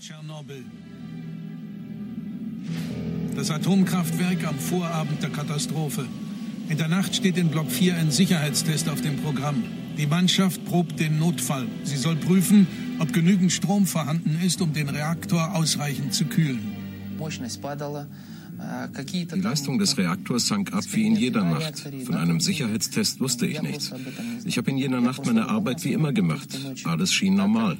Tschernobyl. Das Atomkraftwerk am Vorabend der Katastrophe. In der Nacht steht in Block 4 ein Sicherheitstest auf dem Programm. Die Mannschaft probt den Notfall. Sie soll prüfen, ob genügend Strom vorhanden ist, um den Reaktor ausreichend zu kühlen. Die Leistung des Reaktors sank ab wie in jeder Nacht. Von einem Sicherheitstest wusste ich nichts. Ich habe in jener Nacht meine Arbeit wie immer gemacht. Alles schien normal.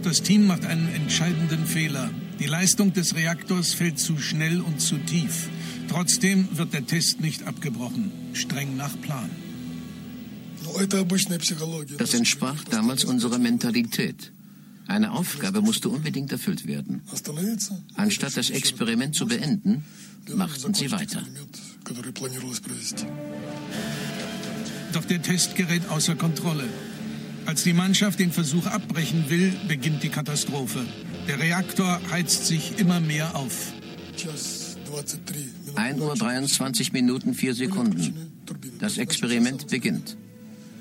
Doch das Team macht einen entscheidenden Fehler. Die Leistung des Reaktors fällt zu schnell und zu tief. Trotzdem wird der Test nicht abgebrochen, streng nach Plan. Das entsprach damals unserer Mentalität. Eine Aufgabe musste unbedingt erfüllt werden. Anstatt das Experiment zu beenden, machten sie weiter. Doch der Test gerät außer Kontrolle. Als die Mannschaft den Versuch abbrechen will, beginnt die Katastrophe. Der Reaktor heizt sich immer mehr auf. 1 Uhr 23 Minuten 4 Sekunden. Das Experiment beginnt.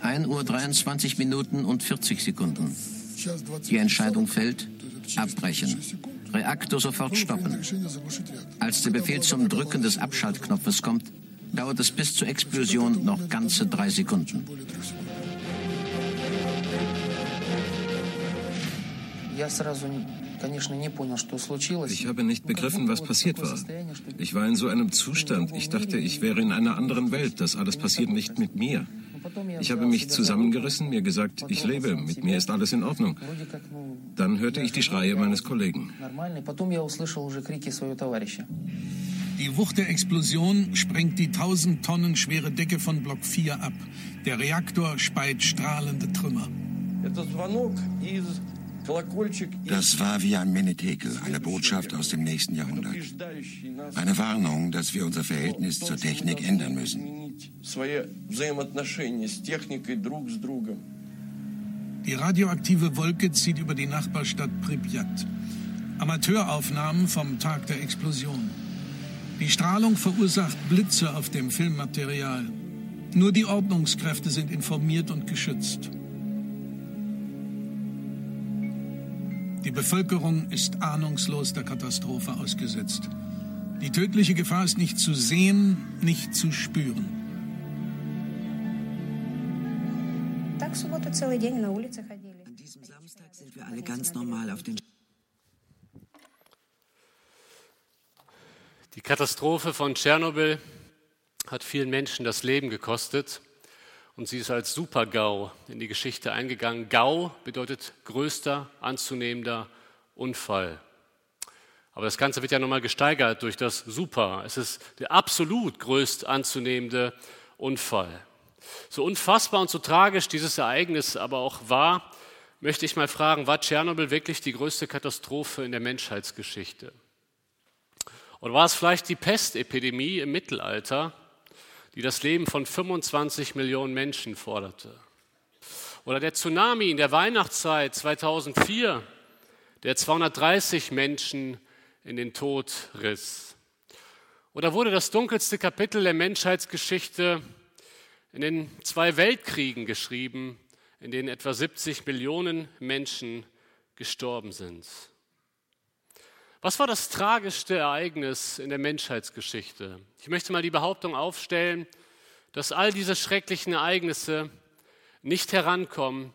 1 Uhr 23 Minuten und 40 Sekunden. Die Entscheidung fällt, abbrechen. Reaktor sofort stoppen. Als der Befehl zum Drücken des Abschaltknopfes kommt, dauert es bis zur Explosion noch ganze drei Sekunden. Ich habe nicht begriffen, was passiert war. Ich war in so einem Zustand. Ich dachte, ich wäre in einer anderen Welt. Das alles passiert nicht mit mir. Ich habe mich zusammengerissen, mir gesagt, ich lebe, mit mir ist alles in Ordnung. Dann hörte ich die Schreie meines Kollegen. Die Wucht der Explosion sprengt die 1000 Tonnen schwere Decke von Block 4 ab. Der Reaktor speit strahlende Trümmer. Das war wie ein Menetekel, eine Botschaft aus dem nächsten Jahrhundert. Eine Warnung, dass wir unser Verhältnis zur Technik ändern müssen. Die radioaktive Wolke zieht über die Nachbarstadt Pripyat. Amateuraufnahmen vom Tag der Explosion. Die Strahlung verursacht Blitze auf dem Filmmaterial. Nur die Ordnungskräfte sind informiert und geschützt. Die Bevölkerung ist ahnungslos der Katastrophe ausgesetzt. Die tödliche Gefahr ist nicht zu sehen, nicht zu spüren. An diesem Samstag sind wir alle ganz normal auf den Die Katastrophe von Tschernobyl hat vielen Menschen das Leben gekostet und sie ist als Super-GAU in die Geschichte eingegangen. GAU bedeutet größter anzunehmender Unfall. Aber das Ganze wird ja nochmal gesteigert durch das Super. Es ist der absolut größt anzunehmende Unfall. So unfassbar und so tragisch dieses Ereignis aber auch war, möchte ich mal fragen, war Tschernobyl wirklich die größte Katastrophe in der Menschheitsgeschichte? Oder war es vielleicht die Pestepidemie im Mittelalter, die das Leben von 25 Millionen Menschen forderte? Oder der Tsunami in der Weihnachtszeit 2004, der 230 Menschen in den Tod riss? Oder wurde das dunkelste Kapitel der Menschheitsgeschichte in den zwei Weltkriegen geschrieben, in denen etwa 70 Millionen Menschen gestorben sind. Was war das tragischste Ereignis in der Menschheitsgeschichte? Ich möchte mal die Behauptung aufstellen, dass all diese schrecklichen Ereignisse nicht herankommen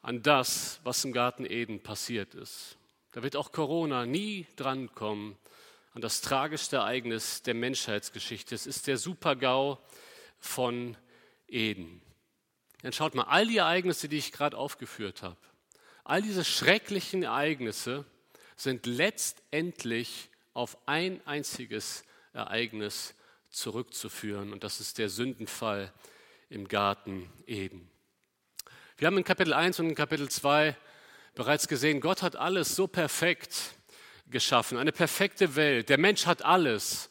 an das, was im Garten Eden passiert ist. Da wird auch Corona nie drankommen an das tragischste Ereignis der Menschheitsgeschichte. Es ist der Supergau von Eden. Dann schaut mal, all die Ereignisse, die ich gerade aufgeführt habe, all diese schrecklichen Ereignisse sind letztendlich auf ein einziges Ereignis zurückzuführen und das ist der Sündenfall im Garten Eden. Wir haben in Kapitel 1 und in Kapitel 2 bereits gesehen, Gott hat alles so perfekt geschaffen, eine perfekte Welt. Der Mensch hat alles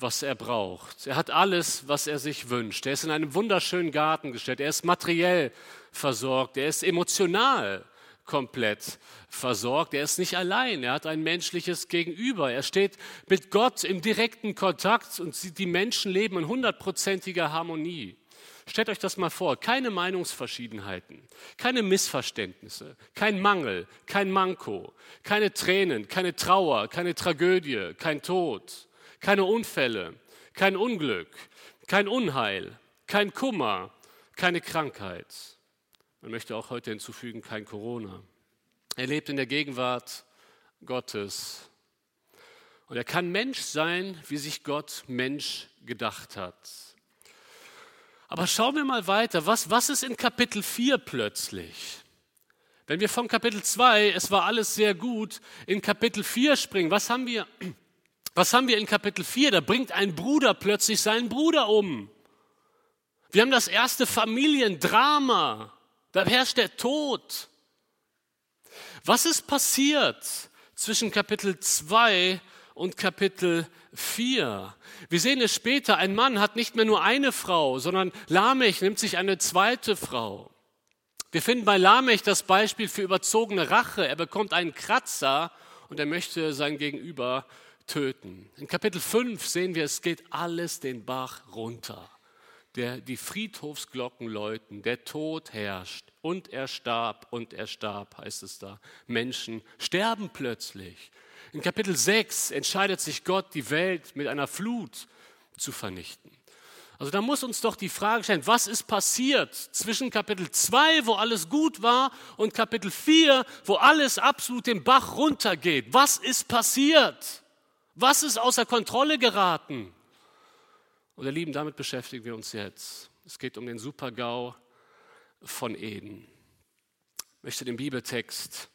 was er braucht. Er hat alles, was er sich wünscht. Er ist in einem wunderschönen Garten gestellt. Er ist materiell versorgt. Er ist emotional komplett versorgt. Er ist nicht allein. Er hat ein menschliches Gegenüber. Er steht mit Gott im direkten Kontakt und die Menschen leben in hundertprozentiger Harmonie. Stellt euch das mal vor, keine Meinungsverschiedenheiten, keine Missverständnisse, kein Mangel, kein Manko, keine Tränen, keine Trauer, keine Tragödie, kein Tod, keine Unfälle, kein Unglück, kein Unheil, kein Kummer, keine Krankheit. Man möchte auch heute hinzufügen, kein Corona. Er lebt in der Gegenwart Gottes. Und er kann Mensch sein, wie sich Gott Mensch gedacht hat. Aber schauen wir mal weiter. Was, was ist in Kapitel 4 plötzlich? Wenn wir von Kapitel 2, es war alles sehr gut, in Kapitel 4 springen, was haben wir, was haben wir in Kapitel 4? Da bringt ein Bruder plötzlich seinen Bruder um. Wir haben das erste Familiendrama. Da herrscht der Tod. Was ist passiert zwischen Kapitel 2 und Kapitel 4? Wir sehen es später, ein Mann hat nicht mehr nur eine Frau, sondern Lamech nimmt sich eine zweite Frau. Wir finden bei Lamech das Beispiel für überzogene Rache. Er bekommt einen Kratzer und er möchte sein Gegenüber töten. In Kapitel 5 sehen wir, es geht alles den Bach runter. Der, die Friedhofsglocken läuten, der Tod herrscht und er starb und er starb, heißt es da. Menschen sterben plötzlich. In Kapitel 6 entscheidet sich Gott, die Welt mit einer Flut zu vernichten. Also da muss uns doch die Frage stellen, was ist passiert zwischen Kapitel 2, wo alles gut war, und Kapitel 4, wo alles absolut den Bach runtergeht? Was ist passiert? Was ist außer Kontrolle geraten? Und ihr Lieben, damit beschäftigen wir uns jetzt. Es geht um den Supergau von Eden. Ich möchte den Bibeltext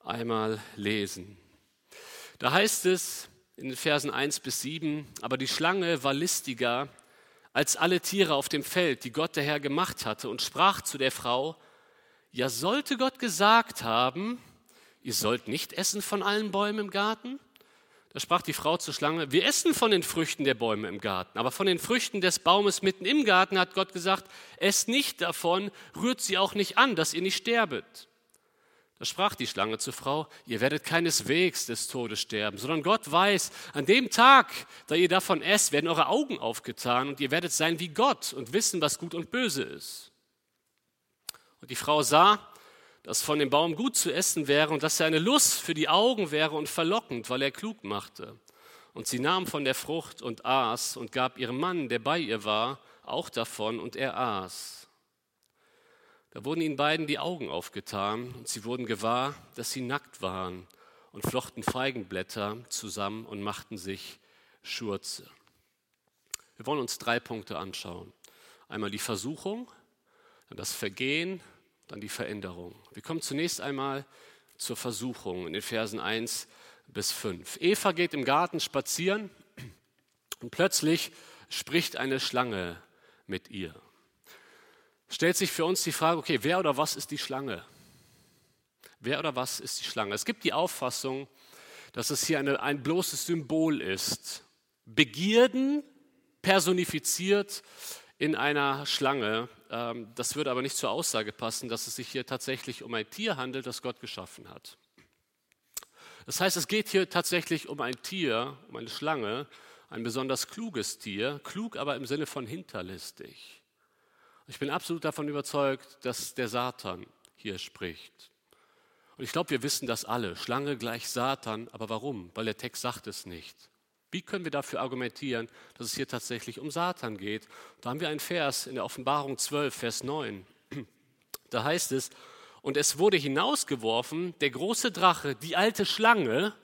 einmal lesen. Da heißt es in den Versen 1 bis 7, aber die Schlange war listiger als alle Tiere auf dem Feld, die Gott der Herr gemacht hatte, und sprach zu der Frau, ja sollte Gott gesagt haben, ihr sollt nicht essen von allen Bäumen im Garten? Da sprach die Frau zur Schlange, wir essen von den Früchten der Bäume im Garten, aber von den Früchten des Baumes mitten im Garten hat Gott gesagt, esst nicht davon, rührt sie auch nicht an, dass ihr nicht sterbet. Da sprach die Schlange zur Frau, ihr werdet keineswegs des Todes sterben, sondern Gott weiß, an dem Tag, da ihr davon esst, werden eure Augen aufgetan und ihr werdet sein wie Gott und wissen, was gut und böse ist. Und die Frau sah, dass von dem Baum gut zu essen wäre und dass er eine Lust für die Augen wäre und verlockend, weil er klug machte. Und sie nahm von der Frucht und aß und gab ihrem Mann, der bei ihr war, auch davon und er aß. Da wurden ihnen beiden die Augen aufgetan und sie wurden gewahr, dass sie nackt waren und flochten Feigenblätter zusammen und machten sich Schurze. Wir wollen uns drei Punkte anschauen. Einmal die Versuchung, dann das Vergehen, dann die Veränderung. Wir kommen zunächst einmal zur Versuchung in den Versen 1 bis 5. Eva geht im Garten spazieren und plötzlich spricht eine Schlange mit ihr stellt sich für uns die Frage, okay, wer oder was ist die Schlange? Wer oder was ist die Schlange? Es gibt die Auffassung, dass es hier eine, ein bloßes Symbol ist. Begierden personifiziert in einer Schlange. Ähm, das würde aber nicht zur Aussage passen, dass es sich hier tatsächlich um ein Tier handelt, das Gott geschaffen hat. Das heißt, es geht hier tatsächlich um ein Tier, um eine Schlange, ein besonders kluges Tier, klug aber im Sinne von hinterlistig. Ich bin absolut davon überzeugt, dass der Satan hier spricht. Und ich glaube, wir wissen das alle. Schlange gleich Satan. Aber warum? Weil der Text sagt es nicht. Wie können wir dafür argumentieren, dass es hier tatsächlich um Satan geht? Da haben wir einen Vers in der Offenbarung 12, Vers 9. Da heißt es, und es wurde hinausgeworfen, der große Drache, die alte Schlange,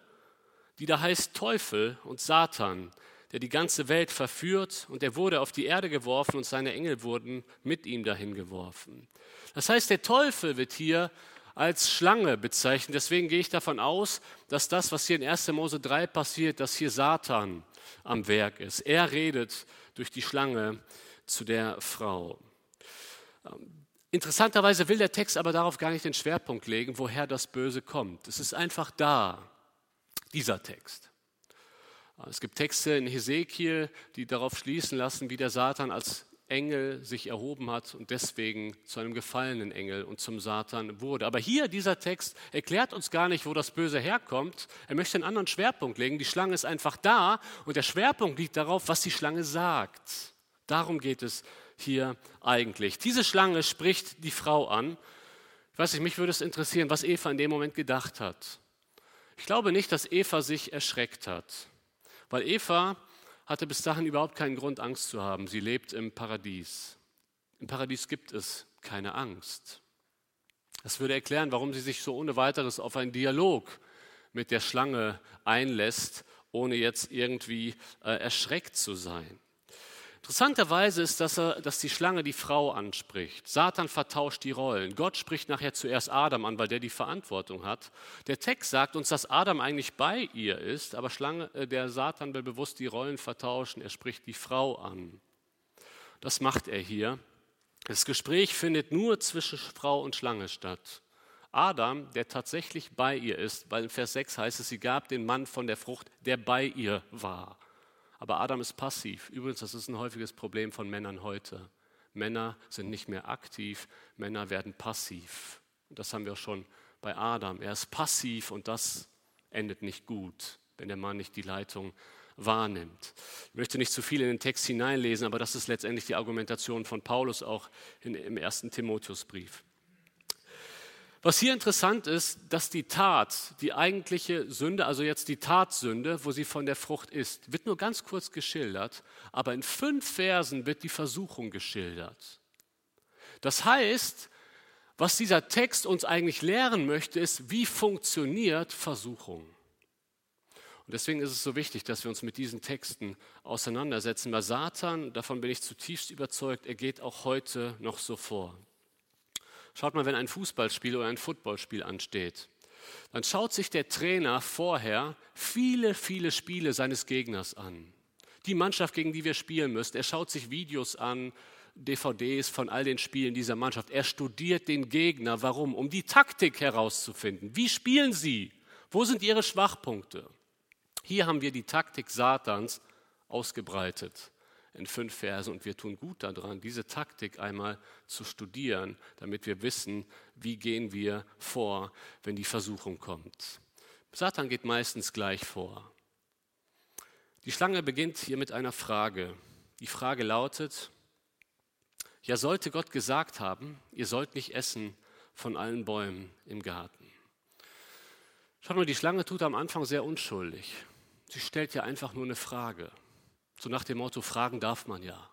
die da heißt Teufel und Satan, der die ganze Welt verführt und er wurde auf die Erde geworfen und seine Engel wurden mit ihm dahin geworfen. Das heißt, der Teufel wird hier als Schlange bezeichnet. Deswegen gehe ich davon aus, dass das, was hier in 1. Mose 3 passiert, dass hier Satan am Werk ist. Er redet durch die Schlange zu der Frau. Interessanterweise will der Text aber darauf gar nicht den Schwerpunkt legen, woher das Böse kommt. Es ist einfach da, dieser Text. Es gibt Texte in Hesekiel, die darauf schließen lassen, wie der Satan als Engel sich erhoben hat und deswegen zu einem gefallenen Engel und zum Satan wurde. Aber hier, dieser Text erklärt uns gar nicht, wo das Böse herkommt. Er möchte einen anderen Schwerpunkt legen. Die Schlange ist einfach da und der Schwerpunkt liegt darauf, was die Schlange sagt. Darum geht es hier eigentlich? Diese Schlange spricht die Frau an. Ich weiß nicht, mich würde es interessieren, was Eva in dem Moment gedacht hat. Ich glaube nicht, dass Eva sich erschreckt hat, weil Eva hatte bis dahin überhaupt keinen Grund, Angst zu haben. Sie lebt im Paradies. Im Paradies gibt es keine Angst. Das würde erklären, warum sie sich so ohne weiteres auf einen Dialog mit der Schlange einlässt, ohne jetzt irgendwie äh, erschreckt zu sein. Interessanterweise ist, dass, er, dass die Schlange die Frau anspricht. Satan vertauscht die Rollen. Gott spricht nachher zuerst Adam an, weil der die Verantwortung hat. Der Text sagt uns, dass Adam eigentlich bei ihr ist, aber Schlange, äh, der Satan will bewusst die Rollen vertauschen. Er spricht die Frau an. Das macht er hier. Das Gespräch findet nur zwischen Frau und Schlange statt. Adam, der tatsächlich bei ihr ist, weil in Vers 6 heißt es, sie gab den Mann von der Frucht, der bei ihr war. Aber Adam ist passiv. Übrigens, das ist ein häufiges Problem von Männern heute. Männer sind nicht mehr aktiv, Männer werden passiv. Das haben wir schon bei Adam. Er ist passiv und das endet nicht gut, wenn der Mann nicht die Leitung wahrnimmt. Ich möchte nicht zu viel in den Text hineinlesen, aber das ist letztendlich die Argumentation von Paulus auch im ersten Timotheusbrief. Was hier interessant ist, dass die Tat, die eigentliche Sünde, also jetzt die Tatsünde, wo sie von der Frucht ist, wird nur ganz kurz geschildert, aber in fünf Versen wird die Versuchung geschildert. Das heißt, was dieser Text uns eigentlich lehren möchte, ist, wie funktioniert Versuchung. Und deswegen ist es so wichtig, dass wir uns mit diesen Texten auseinandersetzen, weil Satan, davon bin ich zutiefst überzeugt, er geht auch heute noch so vor. Schaut mal, wenn ein Fußballspiel oder ein Footballspiel ansteht, dann schaut sich der Trainer vorher viele, viele Spiele seines Gegners an. Die Mannschaft, gegen die wir spielen müssen, er schaut sich Videos an, DVDs von all den Spielen dieser Mannschaft. Er studiert den Gegner. Warum? Um die Taktik herauszufinden. Wie spielen sie? Wo sind ihre Schwachpunkte? Hier haben wir die Taktik Satans ausgebreitet in fünf Versen und wir tun gut daran, diese Taktik einmal zu studieren, damit wir wissen, wie gehen wir vor, wenn die Versuchung kommt. Satan geht meistens gleich vor. Die Schlange beginnt hier mit einer Frage. Die Frage lautet, ja sollte Gott gesagt haben, ihr sollt nicht essen von allen Bäumen im Garten. Schaut mal, die Schlange tut am Anfang sehr unschuldig. Sie stellt ja einfach nur eine Frage. So nach dem Motto, fragen darf man ja.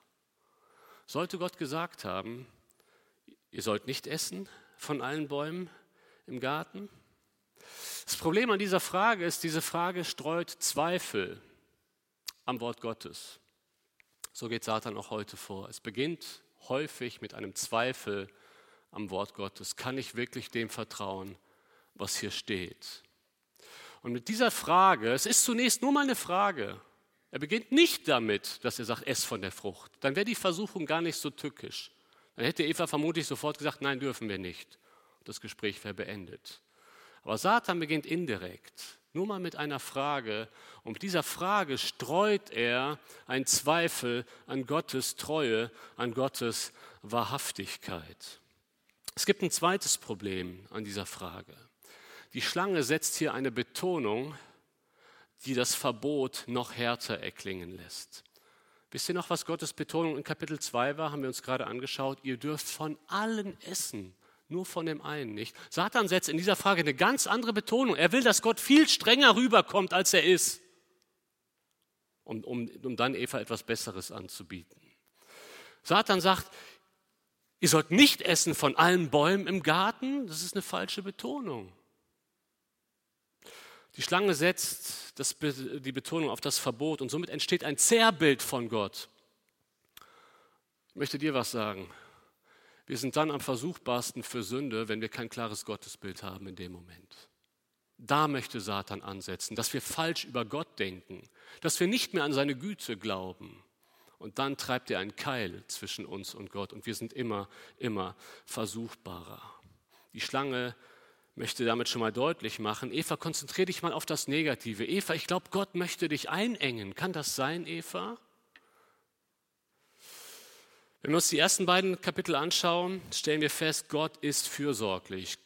Sollte Gott gesagt haben, ihr sollt nicht essen von allen Bäumen im Garten? Das Problem an dieser Frage ist, diese Frage streut Zweifel am Wort Gottes. So geht Satan auch heute vor. Es beginnt häufig mit einem Zweifel am Wort Gottes. Kann ich wirklich dem vertrauen, was hier steht? Und mit dieser Frage, es ist zunächst nur mal eine Frage, er beginnt nicht damit, dass er sagt, ess von der Frucht. Dann wäre die Versuchung gar nicht so tückisch. Dann hätte Eva vermutlich sofort gesagt, nein, dürfen wir nicht. Das Gespräch wäre beendet. Aber Satan beginnt indirekt, nur mal mit einer Frage. Und mit dieser Frage streut er einen Zweifel an Gottes Treue, an Gottes Wahrhaftigkeit. Es gibt ein zweites Problem an dieser Frage. Die Schlange setzt hier eine Betonung, die das Verbot noch härter erklingen lässt. Wisst ihr noch, was Gottes Betonung in Kapitel 2 war? Haben wir uns gerade angeschaut. Ihr dürft von allen essen, nur von dem einen nicht. Satan setzt in dieser Frage eine ganz andere Betonung. Er will, dass Gott viel strenger rüberkommt, als er ist, um, um, um dann Eva etwas Besseres anzubieten. Satan sagt, ihr sollt nicht essen von allen Bäumen im Garten. Das ist eine falsche Betonung. Die Schlange setzt das, die Betonung auf das Verbot und somit entsteht ein Zerrbild von Gott. Ich möchte dir was sagen. Wir sind dann am versuchbarsten für Sünde, wenn wir kein klares Gottesbild haben in dem Moment. Da möchte Satan ansetzen, dass wir falsch über Gott denken, dass wir nicht mehr an seine Güte glauben. Und dann treibt er einen Keil zwischen uns und Gott und wir sind immer, immer versuchbarer. Die Schlange möchte damit schon mal deutlich machen, Eva, konzentriere dich mal auf das Negative. Eva, ich glaube, Gott möchte dich einengen. Kann das sein, Eva? Wenn wir uns die ersten beiden Kapitel anschauen, stellen wir fest, Gott ist fürsorglich.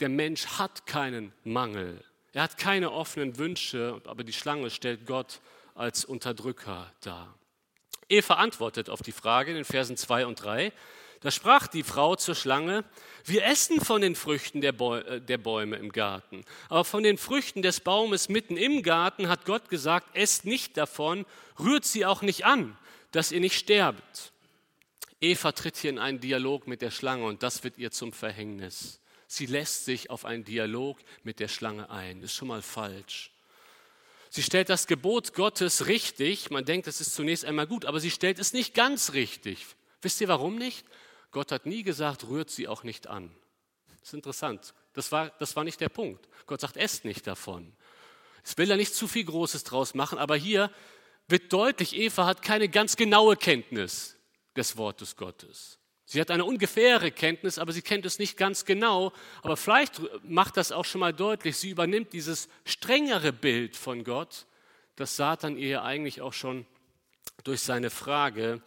Der Mensch hat keinen Mangel. Er hat keine offenen Wünsche, aber die Schlange stellt Gott als Unterdrücker dar. Eva antwortet auf die Frage in den Versen 2 und 3. Da sprach die Frau zur Schlange, wir essen von den Früchten der, äh, der, Bäume im Garten, aber von den Früchten des Baumes mitten im Garten hat Gott gesagt, esst nicht davon, rührt sie auch nicht an, dass ihr nicht sterbt. Eva tritt hier in einen Dialog mit der Schlange und das wird ihr zum Verhängnis. Sie lässt sich auf einen Dialog mit der Schlange ein. Ist schon mal falsch. Sie stellt das Gebot Gottes richtig. Man denkt, das ist zunächst einmal gut, aber sie stellt es nicht ganz richtig. Wisst ihr warum nicht? Gott hat nie gesagt, rührt sie auch nicht an. Das ist interessant. Das war, das war nicht der Punkt. Gott sagt, esst nicht davon. Es will er nicht zu viel Großes draus machen, aber hier wird deutlich, Eva hat keine ganz genaue Kenntnis des Wortes Gottes. Sie hat eine ungefähre Kenntnis, aber sie kennt es nicht ganz genau. Aber vielleicht macht das auch schon mal deutlich, sie übernimmt dieses strengere Bild von Gott, das Satan ihr eigentlich auch schon durch seine Frage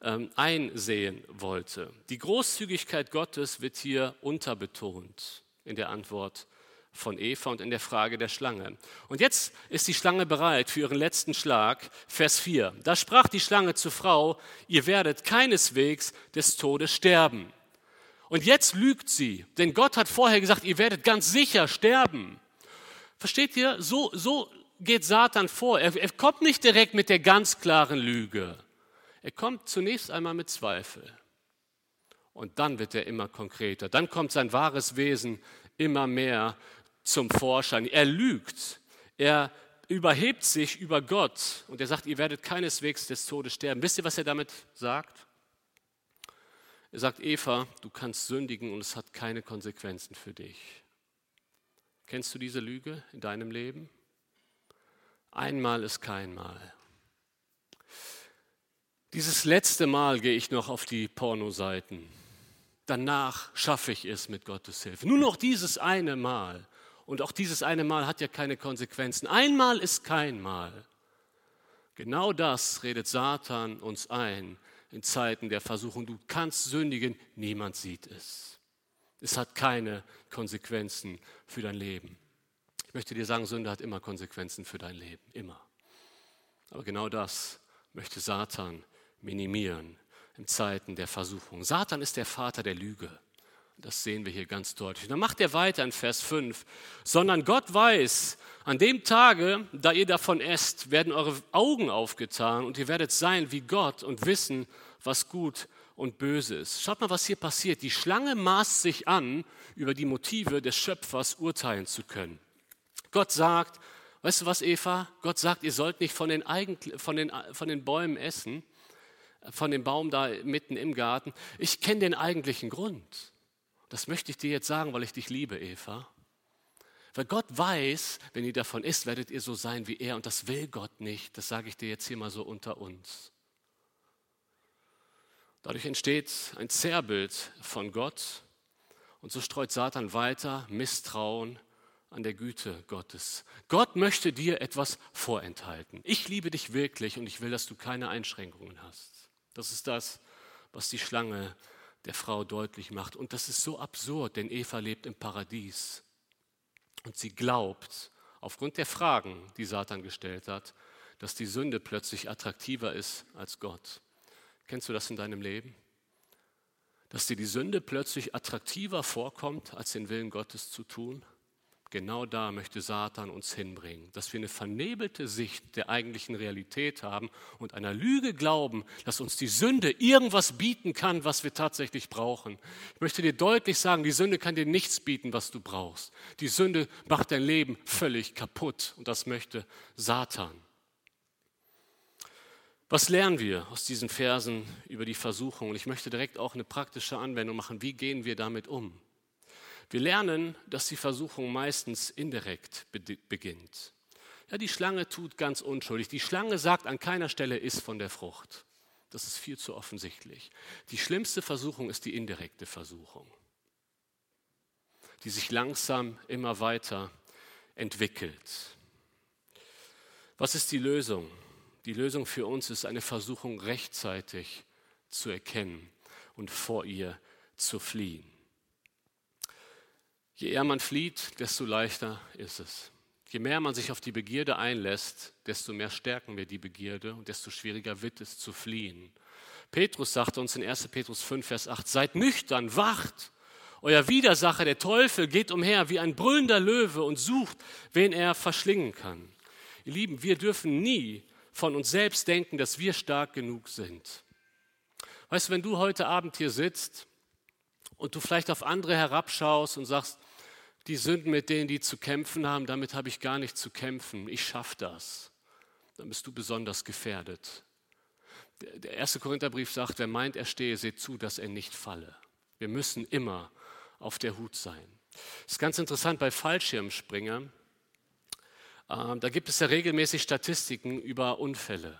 einsehen wollte. Die Großzügigkeit Gottes wird hier unterbetont in der Antwort von Eva und in der Frage der Schlange. Und jetzt ist die Schlange bereit für ihren letzten Schlag. Vers 4. Da sprach die Schlange zur Frau, ihr werdet keineswegs des Todes sterben. Und jetzt lügt sie, denn Gott hat vorher gesagt, ihr werdet ganz sicher sterben. Versteht ihr? So, so geht Satan vor. Er, er kommt nicht direkt mit der ganz klaren Lüge. Er kommt zunächst einmal mit Zweifel. Und dann wird er immer konkreter. Dann kommt sein wahres Wesen immer mehr zum Vorschein. Er lügt. Er überhebt sich über Gott und er sagt, ihr werdet keineswegs des Todes sterben. Wisst ihr, was er damit sagt? Er sagt, Eva, du kannst sündigen und es hat keine Konsequenzen für dich. Kennst du diese Lüge in deinem Leben? Einmal ist kein Mal. Dieses letzte Mal gehe ich noch auf die Pornoseiten. Danach schaffe ich es mit Gottes Hilfe. Nur noch dieses eine Mal. Und auch dieses eine Mal hat ja keine Konsequenzen. Einmal ist kein Mal. Genau das redet Satan uns ein in Zeiten der Versuchung. Du kannst sündigen, niemand sieht es. Es hat keine Konsequenzen für dein Leben. Ich möchte dir sagen, Sünde hat immer Konsequenzen für dein Leben, immer. Aber genau das möchte Satan minimieren in Zeiten der Versuchung. Satan ist der Vater der Lüge. Das sehen wir hier ganz deutlich. Dann macht er weiter in Vers 5. Sondern Gott weiß, an dem Tage, da ihr davon esst, werden eure Augen aufgetan und ihr werdet sein wie Gott und wissen, was gut und böse ist. Schaut mal, was hier passiert. Die Schlange maßt sich an, über die Motive des Schöpfers urteilen zu können. Gott sagt, weißt du was, Eva? Gott sagt, ihr sollt nicht von den, Eigen, von den, von den Bäumen essen von dem Baum da mitten im Garten. Ich kenne den eigentlichen Grund. Das möchte ich dir jetzt sagen, weil ich dich liebe, Eva. Weil Gott weiß, wenn ihr davon isst, werdet ihr so sein wie er. Und das will Gott nicht. Das sage ich dir jetzt hier mal so unter uns. Dadurch entsteht ein Zerrbild von Gott. Und so streut Satan weiter Misstrauen an der Güte Gottes. Gott möchte dir etwas vorenthalten. Ich liebe dich wirklich und ich will, dass du keine Einschränkungen hast. Das ist das, was die Schlange der Frau deutlich macht. Und das ist so absurd, denn Eva lebt im Paradies. Und sie glaubt, aufgrund der Fragen, die Satan gestellt hat, dass die Sünde plötzlich attraktiver ist als Gott. Kennst du das in deinem Leben? Dass dir die Sünde plötzlich attraktiver vorkommt, als den Willen Gottes zu tun? Genau da möchte Satan uns hinbringen, dass wir eine vernebelte Sicht der eigentlichen Realität haben und einer Lüge glauben, dass uns die Sünde irgendwas bieten kann, was wir tatsächlich brauchen. Ich möchte dir deutlich sagen, die Sünde kann dir nichts bieten, was du brauchst. Die Sünde macht dein Leben völlig kaputt und das möchte Satan. Was lernen wir aus diesen Versen über die Versuchung? Und ich möchte direkt auch eine praktische Anwendung machen. Wie gehen wir damit um? Wir lernen, dass die Versuchung meistens indirekt beginnt. Ja, die Schlange tut ganz unschuldig. Die Schlange sagt an keiner Stelle, iss von der Frucht. Das ist viel zu offensichtlich. Die schlimmste Versuchung ist die indirekte Versuchung, die sich langsam immer weiter entwickelt. Was ist die Lösung? Die Lösung für uns ist eine Versuchung rechtzeitig zu erkennen und vor ihr zu fliehen. Je eher man flieht, desto leichter ist es. Je mehr man sich auf die Begierde einlässt, desto mehr stärken wir die Begierde und desto schwieriger wird es zu fliehen. Petrus sagt uns in 1. Petrus 5, Vers 8, seid nüchtern, wacht. Euer Widersacher, der Teufel, geht umher wie ein brüllender Löwe und sucht, wen er verschlingen kann. Ihr Lieben, wir dürfen nie von uns selbst denken, dass wir stark genug sind. Weißt du, wenn du heute Abend hier sitzt und du vielleicht auf andere herabschaust und sagst, die Sünden, mit denen die zu kämpfen haben, damit habe ich gar nicht zu kämpfen, ich schaffe das, dann bist du besonders gefährdet. Der erste Korintherbrief sagt, wer meint, er stehe, seht zu, dass er nicht falle. Wir müssen immer auf der Hut sein. Das ist ganz interessant bei Fallschirmspringern. Ähm, da gibt es ja regelmäßig Statistiken über Unfälle.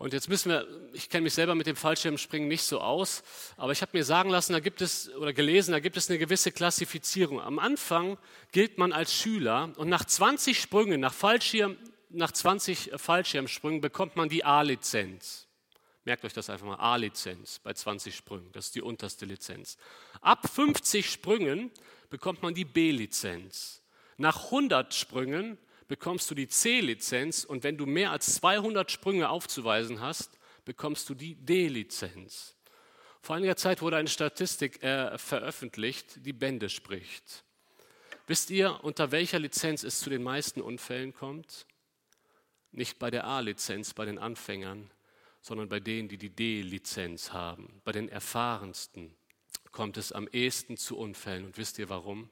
Und jetzt müssen wir, ich kenne mich selber mit dem Fallschirmspringen nicht so aus, aber ich habe mir sagen lassen, da gibt es, oder gelesen, da gibt es eine gewisse Klassifizierung. Am Anfang gilt man als Schüler und nach 20 Sprüngen, nach, Fallschirm, nach 20 Fallschirmsprüngen bekommt man die A-Lizenz. Merkt euch das einfach mal, A-Lizenz bei 20 Sprüngen, das ist die unterste Lizenz. Ab 50 Sprüngen bekommt man die B-Lizenz. Nach 100 Sprüngen bekommst du die C-Lizenz und wenn du mehr als 200 Sprünge aufzuweisen hast, bekommst du die D-Lizenz. Vor einiger Zeit wurde eine Statistik äh, veröffentlicht, die Bände spricht. Wisst ihr, unter welcher Lizenz es zu den meisten Unfällen kommt? Nicht bei der A-Lizenz, bei den Anfängern, sondern bei denen, die die D-Lizenz haben. Bei den Erfahrensten kommt es am ehesten zu Unfällen. Und wisst ihr warum?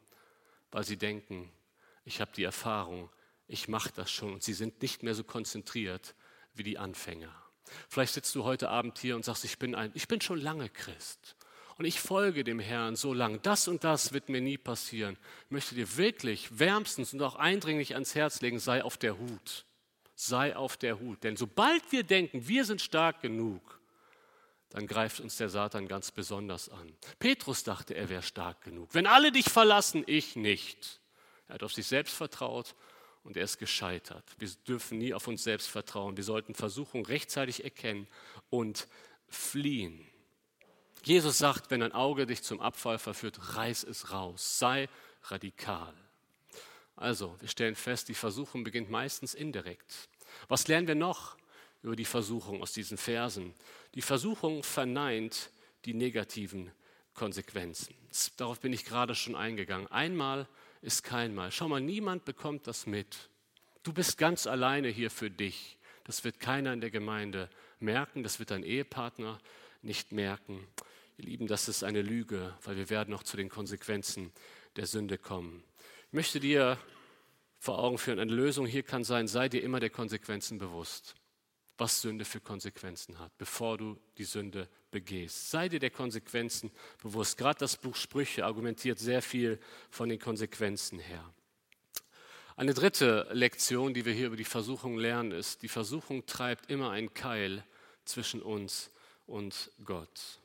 Weil sie denken, ich habe die Erfahrung, ich mache das schon und sie sind nicht mehr so konzentriert wie die Anfänger. Vielleicht sitzt du heute Abend hier und sagst, ich bin, ein, ich bin schon lange Christ und ich folge dem Herrn so lange. Das und das wird mir nie passieren. Ich möchte dir wirklich wärmstens und auch eindringlich ans Herz legen, sei auf der Hut. Sei auf der Hut. Denn sobald wir denken, wir sind stark genug, dann greift uns der Satan ganz besonders an. Petrus dachte, er wäre stark genug. Wenn alle dich verlassen, ich nicht. Er hat auf sich selbst vertraut und er ist gescheitert. Wir dürfen nie auf uns selbst vertrauen. Wir sollten Versuchung rechtzeitig erkennen und fliehen. Jesus sagt, wenn ein Auge dich zum Abfall verführt, reiß es raus, sei radikal. Also, wir stellen fest, die Versuchung beginnt meistens indirekt. Was lernen wir noch über die Versuchung aus diesen Versen? Die Versuchung verneint die negativen Konsequenzen. Darauf bin ich gerade schon eingegangen. Einmal ist kein Mal. Schau mal, niemand bekommt das mit. Du bist ganz alleine hier für dich. Das wird keiner in der Gemeinde merken, das wird dein Ehepartner nicht merken. Ihr Lieben, das ist eine Lüge, weil wir werden noch zu den Konsequenzen der Sünde kommen. Ich möchte dir vor Augen führen, eine Lösung hier kann sein, sei dir immer der Konsequenzen bewusst was Sünde für Konsequenzen hat, bevor du die Sünde begehst. Sei dir der Konsequenzen bewusst. Gerade das Buch Sprüche argumentiert sehr viel von den Konsequenzen her. Eine dritte Lektion, die wir hier über die Versuchung lernen, ist, die Versuchung treibt immer einen Keil zwischen uns und Gott.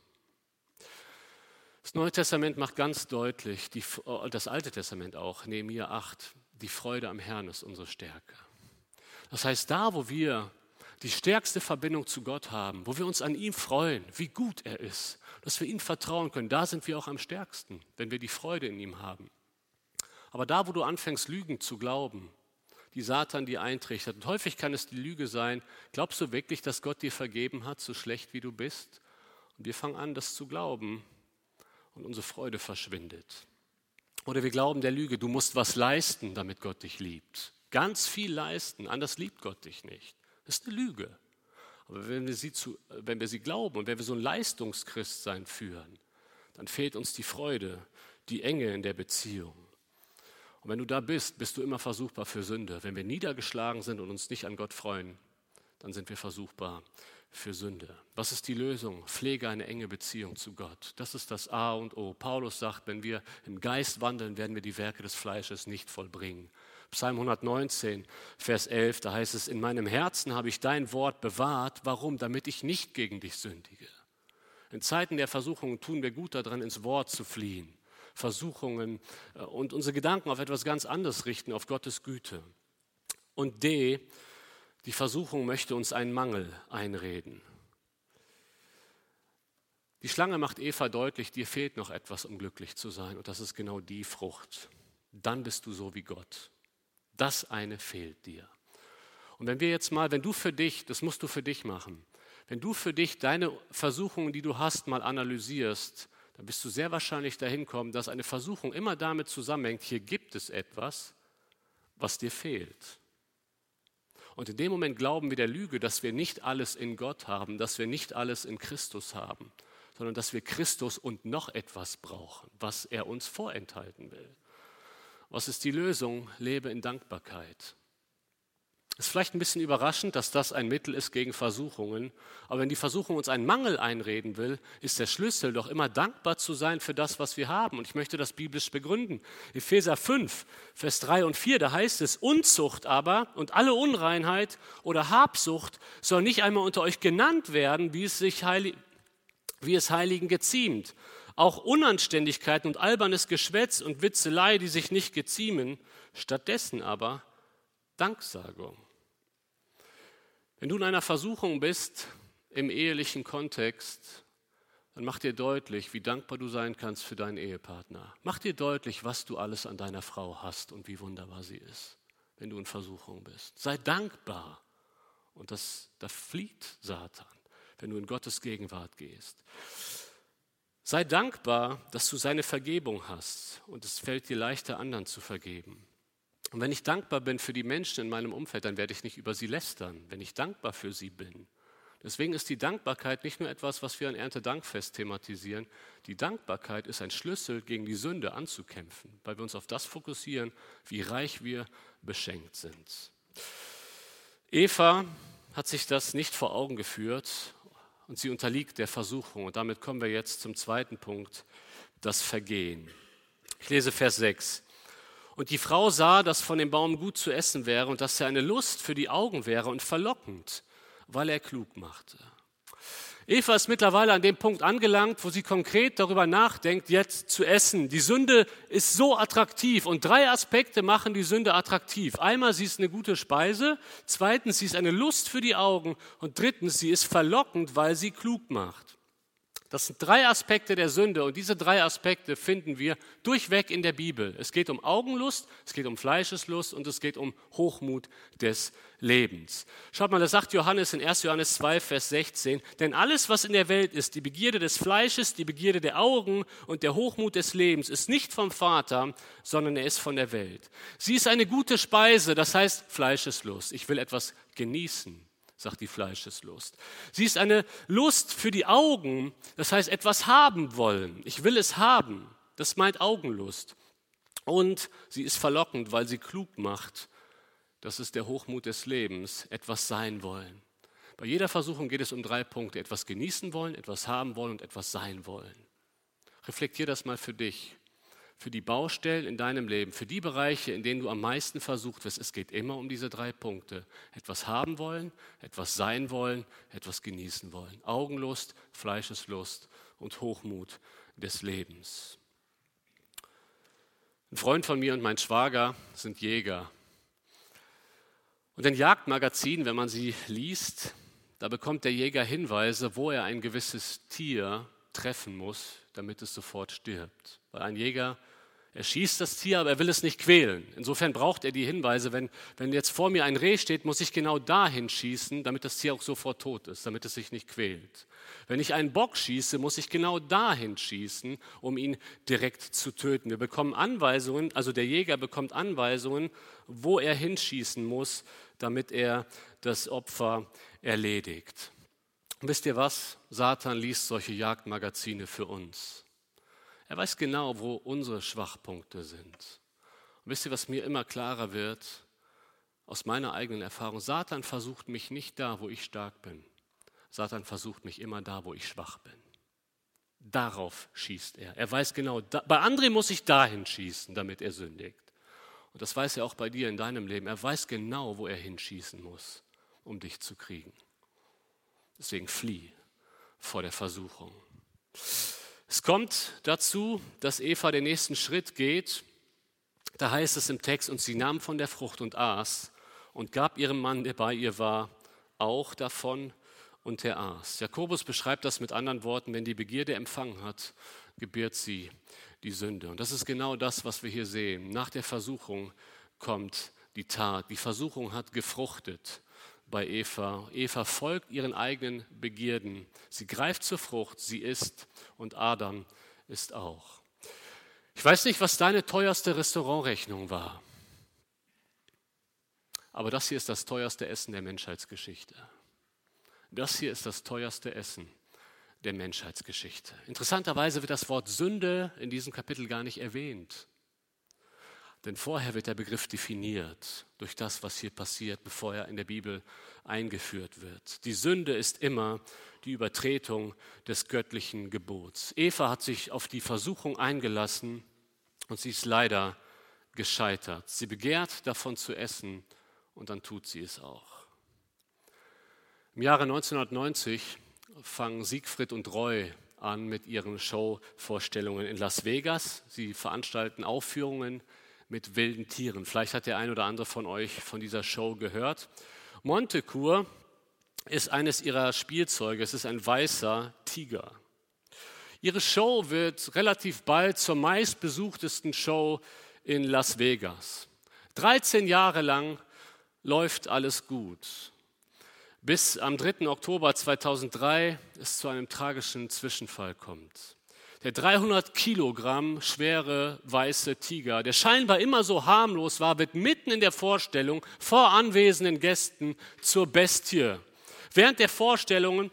Das Neue Testament macht ganz deutlich, die, das Alte Testament auch, Nehemiah 8, die Freude am Herrn ist unsere Stärke. Das heißt, da, wo wir die stärkste Verbindung zu Gott haben, wo wir uns an ihm freuen, wie gut er ist, dass wir ihm vertrauen können, da sind wir auch am stärksten, wenn wir die Freude in ihm haben. Aber da, wo du anfängst, Lügen zu glauben, die Satan dir eintrichtert, und häufig kann es die Lüge sein, glaubst du wirklich, dass Gott dir vergeben hat, so schlecht wie du bist? Und wir fangen an, das zu glauben und unsere Freude verschwindet. Oder wir glauben der Lüge, du musst was leisten, damit Gott dich liebt. Ganz viel leisten, anders liebt Gott dich nicht. Das ist eine Lüge. Aber wenn wir, sie zu, wenn wir sie glauben und wenn wir so ein Leistungschristsein führen, dann fehlt uns die Freude, die Enge in der Beziehung. Und wenn du da bist, bist du immer versuchbar für Sünde. Wenn wir niedergeschlagen sind und uns nicht an Gott freuen, dann sind wir versuchbar für Sünde. Was ist die Lösung? Pflege eine enge Beziehung zu Gott. Das ist das A und O. Paulus sagt, wenn wir im Geist wandeln, werden wir die Werke des Fleisches nicht vollbringen. Psalm 119, Vers 11, da heißt es, in meinem Herzen habe ich dein Wort bewahrt. Warum? Damit ich nicht gegen dich sündige. In Zeiten der Versuchungen tun wir gut daran, ins Wort zu fliehen. Versuchungen äh, und unsere Gedanken auf etwas ganz anderes richten, auf Gottes Güte. Und D, die Versuchung möchte uns einen Mangel einreden. Die Schlange macht Eva deutlich, dir fehlt noch etwas, um glücklich zu sein. Und das ist genau die Frucht. Dann bist du so wie Gott. Das eine fehlt dir. Und wenn wir jetzt mal, wenn du für dich, das musst du für dich machen, wenn du für dich deine Versuchungen, die du hast, mal analysierst, dann bist du sehr wahrscheinlich dahin kommen, dass eine Versuchung immer damit zusammenhängt, hier gibt es etwas, was dir fehlt. Und in dem Moment glauben wir der Lüge, dass wir nicht alles in Gott haben, dass wir nicht alles in Christus haben, sondern dass wir Christus und noch etwas brauchen, was er uns vorenthalten will. Was ist die Lösung? Lebe in Dankbarkeit. Es ist vielleicht ein bisschen überraschend, dass das ein Mittel ist gegen Versuchungen, aber wenn die Versuchung uns einen Mangel einreden will, ist der Schlüssel doch immer dankbar zu sein für das, was wir haben. Und ich möchte das biblisch begründen. Epheser 5, Vers 3 und 4, da heißt es, Unzucht aber und alle Unreinheit oder Habsucht soll nicht einmal unter euch genannt werden, wie es, sich heilig, wie es Heiligen geziemt. Auch Unanständigkeiten und albernes Geschwätz und Witzelei, die sich nicht geziemen, stattdessen aber Danksagung. Wenn du in einer Versuchung bist im ehelichen Kontext, dann mach dir deutlich, wie dankbar du sein kannst für deinen Ehepartner. Mach dir deutlich, was du alles an deiner Frau hast und wie wunderbar sie ist, wenn du in Versuchung bist. Sei dankbar. Und das, da flieht Satan, wenn du in Gottes Gegenwart gehst. Sei dankbar, dass du seine Vergebung hast und es fällt dir leichter, anderen zu vergeben. Und wenn ich dankbar bin für die Menschen in meinem Umfeld, dann werde ich nicht über sie lästern, wenn ich dankbar für sie bin. Deswegen ist die Dankbarkeit nicht nur etwas, was wir an Erntedankfest thematisieren. Die Dankbarkeit ist ein Schlüssel, gegen die Sünde anzukämpfen, weil wir uns auf das fokussieren, wie reich wir beschenkt sind. Eva hat sich das nicht vor Augen geführt und sie unterliegt der Versuchung. Und damit kommen wir jetzt zum zweiten Punkt, das Vergehen. Ich lese Vers 6. Und die Frau sah, dass von dem Baum gut zu essen wäre und dass er eine Lust für die Augen wäre und verlockend, weil er klug machte. Eva ist mittlerweile an dem Punkt angelangt, wo sie konkret darüber nachdenkt, jetzt zu essen. Die Sünde ist so attraktiv und drei Aspekte machen die Sünde attraktiv. Einmal, sie ist eine gute Speise, zweitens, sie ist eine Lust für die Augen und drittens, sie ist verlockend, weil sie klug macht. Das sind drei Aspekte der Sünde und diese drei Aspekte finden wir durchweg in der Bibel. Es geht um Augenlust, es geht um Fleischeslust und es geht um Hochmut des Lebens. Schaut mal, das sagt Johannes in 1. Johannes 2, Vers 16. Denn alles, was in der Welt ist, die Begierde des Fleisches, die Begierde der Augen und der Hochmut des Lebens, ist nicht vom Vater, sondern er ist von der Welt. Sie ist eine gute Speise, das heißt Fleischeslust. Ich will etwas genießen sagt die Fleischeslust. Sie ist eine Lust für die Augen, das heißt etwas haben wollen. Ich will es haben. Das meint Augenlust. Und sie ist verlockend, weil sie klug macht. Das ist der Hochmut des Lebens, etwas sein wollen. Bei jeder Versuchung geht es um drei Punkte. Etwas genießen wollen, etwas haben wollen und etwas sein wollen. Reflektier das mal für dich für die Baustellen in deinem Leben, für die Bereiche, in denen du am meisten versucht wirst. Es geht immer um diese drei Punkte. Etwas haben wollen, etwas sein wollen, etwas genießen wollen. Augenlust, Fleischeslust und Hochmut des Lebens. Ein Freund von mir und mein Schwager sind Jäger. Und in Jagdmagazinen, wenn man sie liest, da bekommt der Jäger Hinweise, wo er ein gewisses Tier treffen muss, damit es sofort stirbt. Weil ein Jäger er schießt das Tier, aber er will es nicht quälen. Insofern braucht er die Hinweise. Wenn, wenn jetzt vor mir ein Reh steht, muss ich genau dahin schießen, damit das Tier auch sofort tot ist, damit es sich nicht quält. Wenn ich einen Bock schieße, muss ich genau dahin schießen, um ihn direkt zu töten. Wir bekommen Anweisungen, also der Jäger bekommt Anweisungen, wo er hinschießen muss, damit er das Opfer erledigt. Und wisst ihr was? Satan liest solche Jagdmagazine für uns. Er weiß genau, wo unsere Schwachpunkte sind. Und wisst ihr, was mir immer klarer wird aus meiner eigenen Erfahrung? Satan versucht mich nicht da, wo ich stark bin. Satan versucht mich immer da, wo ich schwach bin. Darauf schießt er. Er weiß genau, da, bei André muss ich dahin schießen, damit er sündigt. Und das weiß er auch bei dir in deinem Leben. Er weiß genau, wo er hinschießen muss, um dich zu kriegen. Deswegen flieh vor der Versuchung. Es kommt dazu, dass Eva den nächsten Schritt geht. Da heißt es im Text, und sie nahm von der Frucht und aß und gab ihrem Mann, der bei ihr war, auch davon und er aß. Jakobus beschreibt das mit anderen Worten, wenn die Begierde empfangen hat, gebiert sie die Sünde. Und das ist genau das, was wir hier sehen. Nach der Versuchung kommt die Tat. Die Versuchung hat gefruchtet bei Eva. Eva folgt ihren eigenen Begierden. Sie greift zur Frucht, sie isst und Adam ist auch. Ich weiß nicht, was deine teuerste Restaurantrechnung war, aber das hier ist das teuerste Essen der Menschheitsgeschichte. Das hier ist das teuerste Essen der Menschheitsgeschichte. Interessanterweise wird das Wort Sünde in diesem Kapitel gar nicht erwähnt. Denn vorher wird der Begriff definiert durch das, was hier passiert, bevor er in der Bibel eingeführt wird. Die Sünde ist immer die Übertretung des göttlichen Gebots. Eva hat sich auf die Versuchung eingelassen und sie ist leider gescheitert. Sie begehrt davon zu essen und dann tut sie es auch. Im Jahre 1990 fangen Siegfried und Roy an mit ihren Showvorstellungen in Las Vegas. Sie veranstalten Aufführungen mit wilden Tieren. Vielleicht hat der ein oder andere von euch von dieser Show gehört. Montecourt ist eines ihrer Spielzeuge. Es ist ein weißer Tiger. Ihre Show wird relativ bald zur meistbesuchtesten Show in Las Vegas. 13 Jahre lang läuft alles gut. Bis am 3. Oktober 2003 es zu einem tragischen Zwischenfall kommt. Der 300 Kilogramm schwere weiße Tiger, der scheinbar immer so harmlos war, wird mitten in der Vorstellung vor anwesenden Gästen zur Bestie. Während der Vorstellungen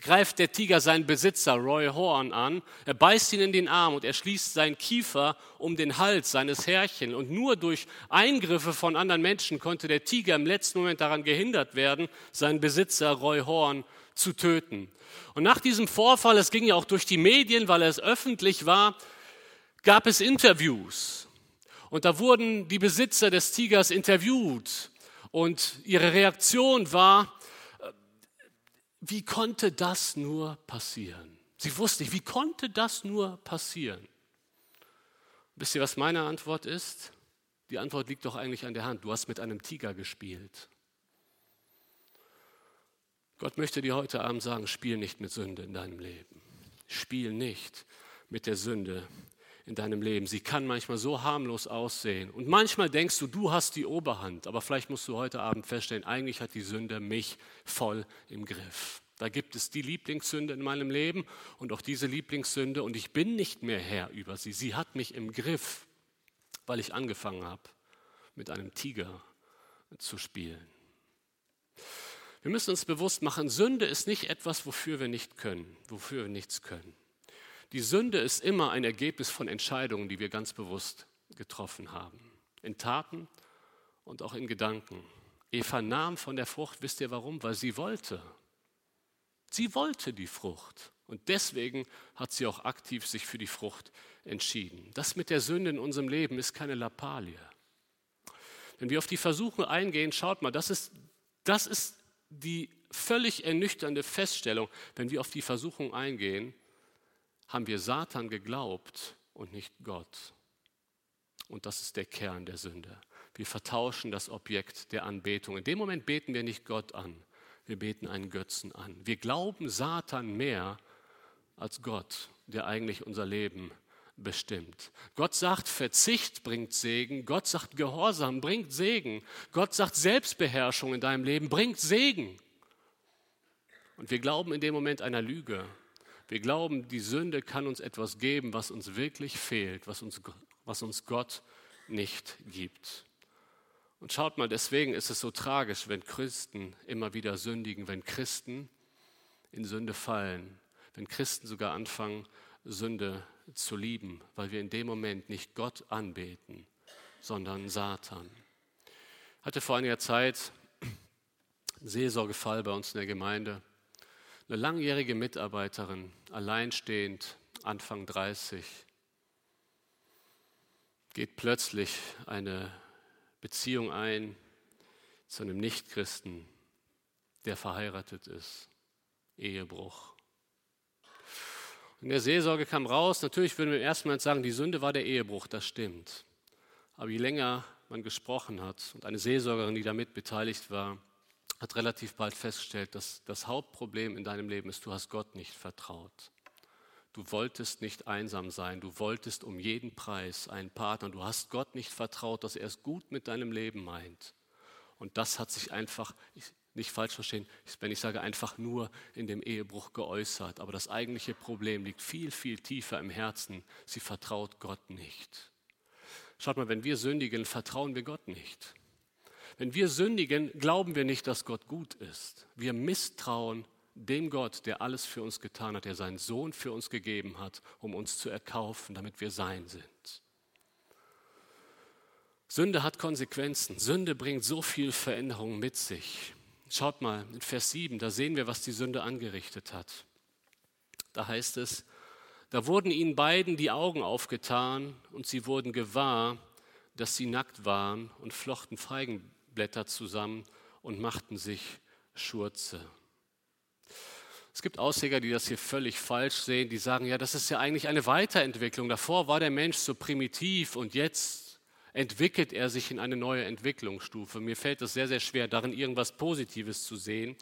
greift der Tiger seinen Besitzer Roy Horn an, er beißt ihn in den Arm und er schließt seinen Kiefer um den Hals seines Herrchen. Und nur durch Eingriffe von anderen Menschen konnte der Tiger im letzten Moment daran gehindert werden, seinen Besitzer Roy Horn zu töten. Und nach diesem Vorfall, es ging ja auch durch die Medien, weil es öffentlich war, gab es Interviews. Und da wurden die Besitzer des Tigers interviewt. Und ihre Reaktion war, wie konnte das nur passieren? Sie wusste nicht, wie konnte das nur passieren? Wisst ihr, was meine Antwort ist? Die Antwort liegt doch eigentlich an der Hand. Du hast mit einem Tiger gespielt. Gott möchte dir heute Abend sagen, spiel nicht mit Sünde in deinem Leben. Spiel nicht mit der Sünde in deinem Leben. Sie kann manchmal so harmlos aussehen. Und manchmal denkst du, du hast die Oberhand. Aber vielleicht musst du heute Abend feststellen, eigentlich hat die Sünde mich voll im Griff. Da gibt es die Lieblingssünde in meinem Leben und auch diese Lieblingssünde. Und ich bin nicht mehr Herr über sie. Sie hat mich im Griff, weil ich angefangen habe, mit einem Tiger zu spielen. Wir müssen uns bewusst machen, Sünde ist nicht etwas, wofür wir nicht können, wofür wir nichts können. Die Sünde ist immer ein Ergebnis von Entscheidungen, die wir ganz bewusst getroffen haben. In Taten und auch in Gedanken. Eva nahm von der Frucht, wisst ihr warum? Weil sie wollte. Sie wollte die Frucht. Und deswegen hat sie auch aktiv sich für die Frucht entschieden. Das mit der Sünde in unserem Leben ist keine Lappalie. Wenn wir auf die Versuche eingehen, schaut mal, das ist, das ist die völlig ernüchternde Feststellung, wenn wir auf die Versuchung eingehen, haben wir Satan geglaubt und nicht Gott. Und das ist der Kern der Sünde. Wir vertauschen das Objekt der Anbetung. In dem Moment beten wir nicht Gott an, wir beten einen Götzen an. Wir glauben Satan mehr als Gott, der eigentlich unser Leben bestimmt. Gott sagt, Verzicht bringt Segen. Gott sagt, Gehorsam bringt Segen. Gott sagt, Selbstbeherrschung in deinem Leben bringt Segen. Und wir glauben in dem Moment einer Lüge. Wir glauben, die Sünde kann uns etwas geben, was uns wirklich fehlt, was uns, was uns Gott nicht gibt. Und schaut mal, deswegen ist es so tragisch, wenn Christen immer wieder sündigen, wenn Christen in Sünde fallen, wenn Christen sogar anfangen, Sünde zu lieben, weil wir in dem Moment nicht Gott anbeten, sondern Satan. Ich hatte vor einiger Zeit einen Seelsorgefall bei uns in der Gemeinde. Eine langjährige Mitarbeiterin, alleinstehend, Anfang 30, geht plötzlich eine Beziehung ein zu einem Nichtchristen, der verheiratet ist. Ehebruch. In der Seelsorge kam raus, natürlich würden wir im ersten Moment sagen, die Sünde war der Ehebruch, das stimmt. Aber je länger man gesprochen hat und eine Seelsorgerin, die damit beteiligt war, hat relativ bald festgestellt, dass das Hauptproblem in deinem Leben ist, du hast Gott nicht vertraut. Du wolltest nicht einsam sein, du wolltest um jeden Preis einen Partner. Du hast Gott nicht vertraut, dass er es gut mit deinem Leben meint. Und das hat sich einfach, nicht falsch verstehen, wenn ich sage einfach nur in dem Ehebruch geäußert. Aber das eigentliche Problem liegt viel, viel tiefer im Herzen. Sie vertraut Gott nicht. Schaut mal, wenn wir sündigen, vertrauen wir Gott nicht. Wenn wir sündigen, glauben wir nicht, dass Gott gut ist. Wir misstrauen dem Gott, der alles für uns getan hat, der seinen Sohn für uns gegeben hat, um uns zu erkaufen, damit wir sein sind. Sünde hat Konsequenzen. Sünde bringt so viel Veränderung mit sich. Schaut mal in Vers 7, da sehen wir, was die Sünde angerichtet hat. Da heißt es, da wurden ihnen beiden die Augen aufgetan und sie wurden gewahr, dass sie nackt waren und flochten Feigenblätter zusammen und machten sich Schurze. Es gibt Ausleger, die das hier völlig falsch sehen, die sagen, ja, das ist ja eigentlich eine Weiterentwicklung. Davor war der Mensch so primitiv und jetzt entwickelt er sich in eine neue Entwicklungsstufe. Mir fällt es sehr, sehr schwer, darin irgendwas Positives zu sehen.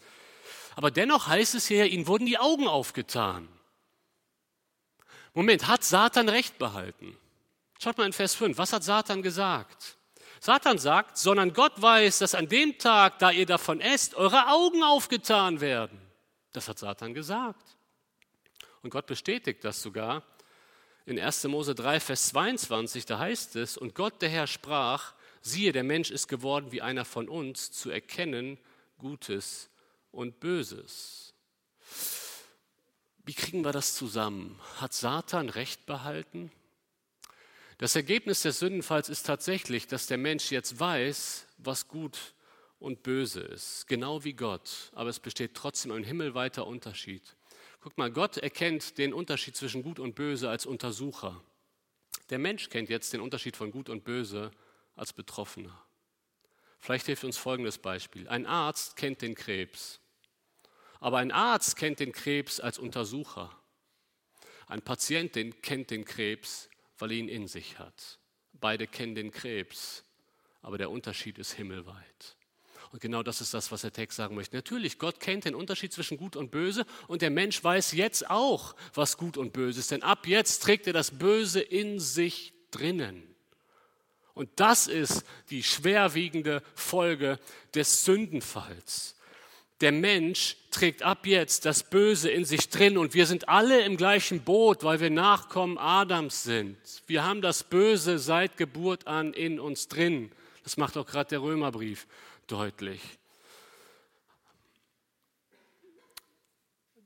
Aber dennoch heißt es hier, ihnen wurden die Augen aufgetan. Moment, hat Satan recht behalten? Schaut mal in Vers 5, was hat Satan gesagt? Satan sagt, sondern Gott weiß, dass an dem Tag, da ihr davon esst, eure Augen aufgetan werden. Das hat Satan gesagt. Und Gott bestätigt das sogar. In 1. Mose 3, Vers 22, da heißt es, und Gott der Herr sprach, siehe, der Mensch ist geworden wie einer von uns, zu erkennen Gutes und Böses. Wie kriegen wir das zusammen? Hat Satan recht behalten? Das Ergebnis des Sündenfalls ist tatsächlich, dass der Mensch jetzt weiß, was gut und böse ist, genau wie Gott, aber es besteht trotzdem ein himmelweiter Unterschied. Guck mal, Gott erkennt den Unterschied zwischen gut und böse als Untersucher. Der Mensch kennt jetzt den Unterschied von gut und böse als Betroffener. Vielleicht hilft uns folgendes Beispiel. Ein Arzt kennt den Krebs, aber ein Arzt kennt den Krebs als Untersucher. Ein Patientin kennt den Krebs, weil er ihn in sich hat. Beide kennen den Krebs, aber der Unterschied ist himmelweit. Und genau das ist das, was der Text sagen möchte. Natürlich, Gott kennt den Unterschied zwischen gut und böse und der Mensch weiß jetzt auch, was gut und böse ist. Denn ab jetzt trägt er das Böse in sich drinnen. Und das ist die schwerwiegende Folge des Sündenfalls. Der Mensch trägt ab jetzt das Böse in sich drin und wir sind alle im gleichen Boot, weil wir Nachkommen Adams sind. Wir haben das Böse seit Geburt an in uns drin. Das macht auch gerade der Römerbrief deutlich.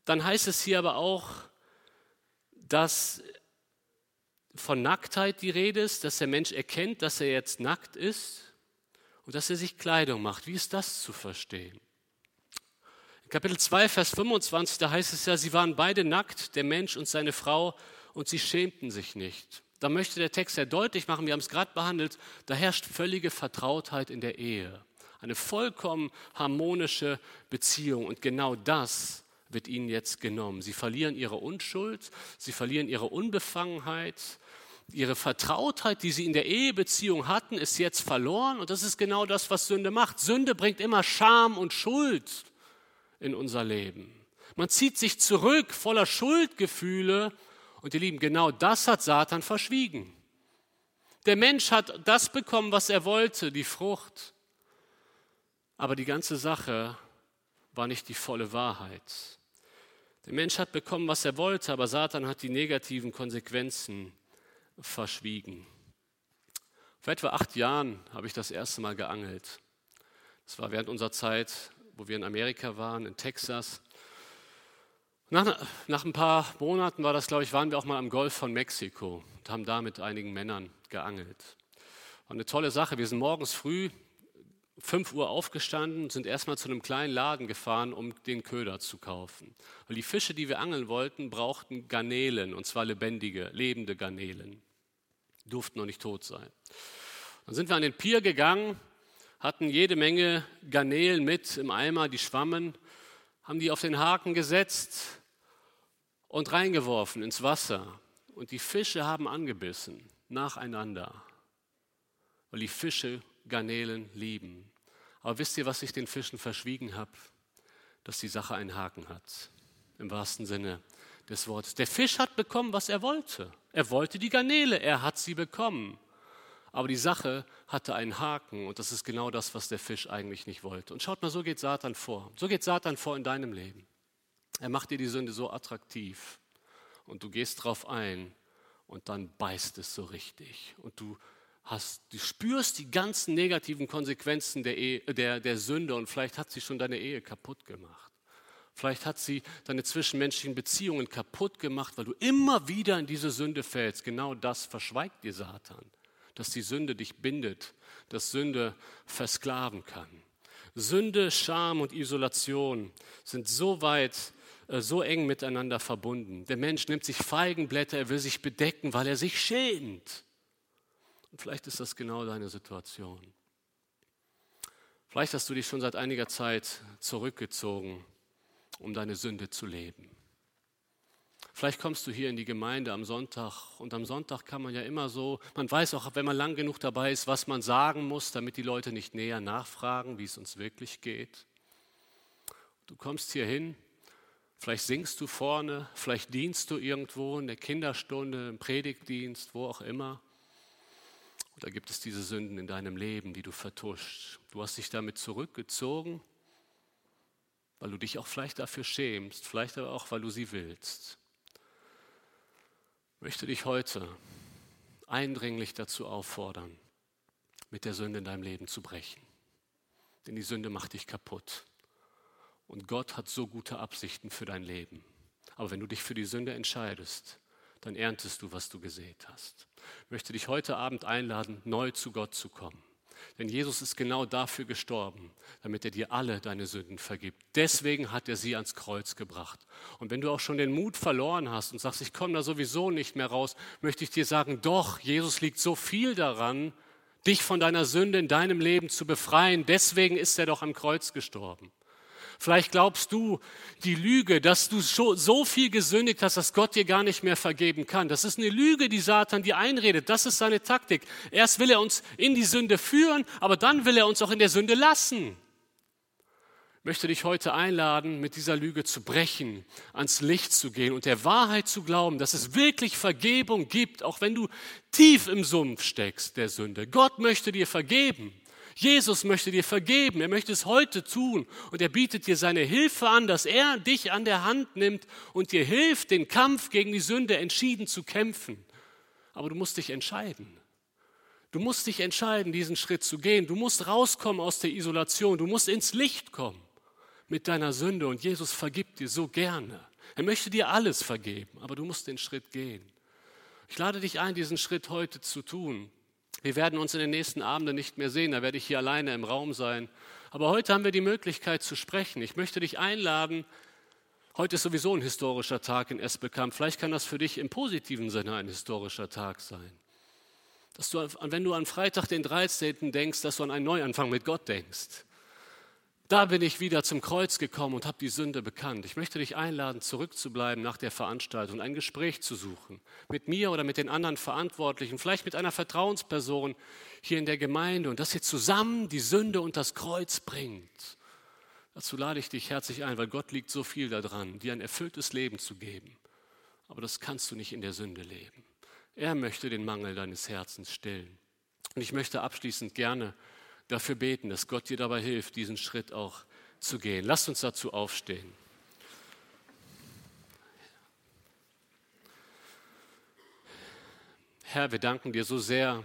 Dann heißt es hier aber auch, dass von Nacktheit die Rede ist, dass der Mensch erkennt, dass er jetzt nackt ist und dass er sich Kleidung macht. Wie ist das zu verstehen? In Kapitel 2, Vers 25, da heißt es ja, sie waren beide nackt, der Mensch und seine Frau, und sie schämten sich nicht. Da möchte der Text sehr deutlich machen, wir haben es gerade behandelt, da herrscht völlige Vertrautheit in der Ehe. Eine vollkommen harmonische Beziehung. Und genau das wird ihnen jetzt genommen. Sie verlieren ihre Unschuld, sie verlieren ihre Unbefangenheit, ihre Vertrautheit, die sie in der Ehebeziehung hatten, ist jetzt verloren. Und das ist genau das, was Sünde macht. Sünde bringt immer Scham und Schuld in unser Leben. Man zieht sich zurück voller Schuldgefühle. Und ihr Lieben, genau das hat Satan verschwiegen. Der Mensch hat das bekommen, was er wollte, die Frucht. Aber die ganze Sache war nicht die volle Wahrheit. Der Mensch hat bekommen, was er wollte, aber Satan hat die negativen Konsequenzen verschwiegen. Vor etwa acht Jahren habe ich das erste Mal geangelt. Das war während unserer Zeit, wo wir in Amerika waren, in Texas. Nach, nach ein paar Monaten war das, glaube ich, waren wir auch mal am Golf von Mexiko und haben da mit einigen Männern geangelt. War eine tolle Sache. Wir sind morgens früh 5 Uhr aufgestanden, sind erstmal zu einem kleinen Laden gefahren, um den Köder zu kaufen. Weil die Fische, die wir angeln wollten, brauchten Garnelen, und zwar lebendige, lebende Garnelen. Die durften noch nicht tot sein. Dann sind wir an den Pier gegangen, hatten jede Menge Garnelen mit im Eimer, die schwammen, haben die auf den Haken gesetzt und reingeworfen ins Wasser. Und die Fische haben angebissen, nacheinander, weil die Fische Garnelen lieben. Aber wisst ihr, was ich den Fischen verschwiegen habe? Dass die Sache einen Haken hat. Im wahrsten Sinne des Wortes. Der Fisch hat bekommen, was er wollte. Er wollte die Garnele, er hat sie bekommen. Aber die Sache hatte einen Haken und das ist genau das, was der Fisch eigentlich nicht wollte. Und schaut mal, so geht Satan vor. So geht Satan vor in deinem Leben. Er macht dir die Sünde so attraktiv und du gehst drauf ein und dann beißt es so richtig. Und du hast, du spürst die ganzen negativen Konsequenzen der, Ehe, der, der Sünde und vielleicht hat sie schon deine Ehe kaputt gemacht. Vielleicht hat sie deine zwischenmenschlichen Beziehungen kaputt gemacht, weil du immer wieder in diese Sünde fällst. Genau das verschweigt dir Satan, dass die Sünde dich bindet, dass Sünde versklaven kann. Sünde, Scham und Isolation sind so weit, äh, so eng miteinander verbunden. Der Mensch nimmt sich Feigenblätter, er will sich bedecken, weil er sich schämt. Und vielleicht ist das genau deine Situation. Vielleicht hast du dich schon seit einiger Zeit zurückgezogen, um deine Sünde zu leben. Vielleicht kommst du hier in die Gemeinde am Sonntag und am Sonntag kann man ja immer so, man weiß auch, wenn man lang genug dabei ist, was man sagen muss, damit die Leute nicht näher nachfragen, wie es uns wirklich geht. Du kommst hier hin, vielleicht singst du vorne, vielleicht dienst du irgendwo in der Kinderstunde, im Predigtdienst, wo auch immer. Da gibt es diese Sünden in deinem Leben, die du vertuscht. Du hast dich damit zurückgezogen, weil du dich auch vielleicht dafür schämst, vielleicht aber auch, weil du sie willst. Ich möchte dich heute eindringlich dazu auffordern, mit der Sünde in deinem Leben zu brechen. Denn die Sünde macht dich kaputt. Und Gott hat so gute Absichten für dein Leben. Aber wenn du dich für die Sünde entscheidest, dann erntest du, was du gesät hast. Ich möchte dich heute Abend einladen, neu zu Gott zu kommen. Denn Jesus ist genau dafür gestorben, damit er dir alle deine Sünden vergibt. Deswegen hat er sie ans Kreuz gebracht. Und wenn du auch schon den Mut verloren hast und sagst, ich komme da sowieso nicht mehr raus, möchte ich dir sagen, doch, Jesus liegt so viel daran, dich von deiner Sünde in deinem Leben zu befreien. Deswegen ist er doch am Kreuz gestorben. Vielleicht glaubst du die Lüge, dass du so viel gesündigt hast, dass Gott dir gar nicht mehr vergeben kann. Das ist eine Lüge, die Satan dir einredet. Das ist seine Taktik. Erst will er uns in die Sünde führen, aber dann will er uns auch in der Sünde lassen. Ich möchte dich heute einladen, mit dieser Lüge zu brechen, ans Licht zu gehen und der Wahrheit zu glauben, dass es wirklich Vergebung gibt, auch wenn du tief im Sumpf steckst der Sünde. Gott möchte dir vergeben. Jesus möchte dir vergeben, er möchte es heute tun und er bietet dir seine Hilfe an, dass er dich an der Hand nimmt und dir hilft, den Kampf gegen die Sünde entschieden zu kämpfen. Aber du musst dich entscheiden. Du musst dich entscheiden, diesen Schritt zu gehen. Du musst rauskommen aus der Isolation. Du musst ins Licht kommen mit deiner Sünde und Jesus vergibt dir so gerne. Er möchte dir alles vergeben, aber du musst den Schritt gehen. Ich lade dich ein, diesen Schritt heute zu tun. Wir werden uns in den nächsten Abenden nicht mehr sehen, da werde ich hier alleine im Raum sein. Aber heute haben wir die Möglichkeit zu sprechen. Ich möchte dich einladen. Heute ist sowieso ein historischer Tag in Esbekamp. Vielleicht kann das für dich im positiven Sinne ein historischer Tag sein. Dass du, wenn du an Freitag, den 13. denkst, dass du an einen Neuanfang mit Gott denkst. Da bin ich wieder zum Kreuz gekommen und habe die Sünde bekannt. Ich möchte dich einladen, zurückzubleiben nach der Veranstaltung, ein Gespräch zu suchen. Mit mir oder mit den anderen Verantwortlichen, vielleicht mit einer Vertrauensperson hier in der Gemeinde und dass ihr zusammen die Sünde und das Kreuz bringt. Dazu lade ich dich herzlich ein, weil Gott liegt so viel daran, dir ein erfülltes Leben zu geben. Aber das kannst du nicht in der Sünde leben. Er möchte den Mangel deines Herzens stillen. Und ich möchte abschließend gerne dafür beten, dass Gott dir dabei hilft, diesen Schritt auch zu gehen. Lasst uns dazu aufstehen. Herr, wir danken dir so sehr,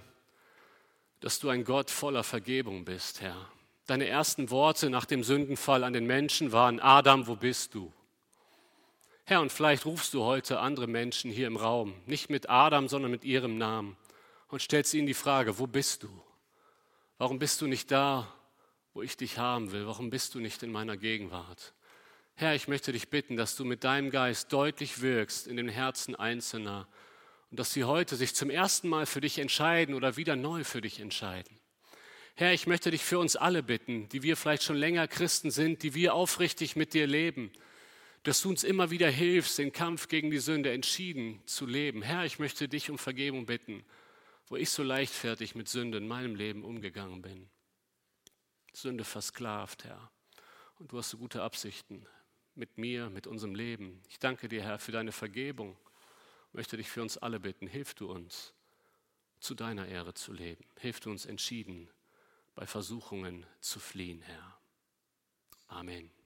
dass du ein Gott voller Vergebung bist, Herr. Deine ersten Worte nach dem Sündenfall an den Menschen waren, Adam, wo bist du? Herr, und vielleicht rufst du heute andere Menschen hier im Raum, nicht mit Adam, sondern mit ihrem Namen und stellst ihnen die Frage, wo bist du? Warum bist du nicht da, wo ich dich haben will? Warum bist du nicht in meiner Gegenwart? Herr, ich möchte dich bitten, dass du mit deinem Geist deutlich wirkst in den Herzen Einzelner und dass sie heute sich zum ersten Mal für dich entscheiden oder wieder neu für dich entscheiden. Herr, ich möchte dich für uns alle bitten, die wir vielleicht schon länger Christen sind, die wir aufrichtig mit dir leben, dass du uns immer wieder hilfst, den Kampf gegen die Sünde entschieden zu leben. Herr, ich möchte dich um Vergebung bitten wo ich so leichtfertig mit Sünde in meinem Leben umgegangen bin. Sünde versklavt, Herr. Und du hast so gute Absichten mit mir, mit unserem Leben. Ich danke dir, Herr, für deine Vergebung. Ich möchte dich für uns alle bitten, hilf du uns, zu deiner Ehre zu leben. Hilf du uns entschieden, bei Versuchungen zu fliehen, Herr. Amen.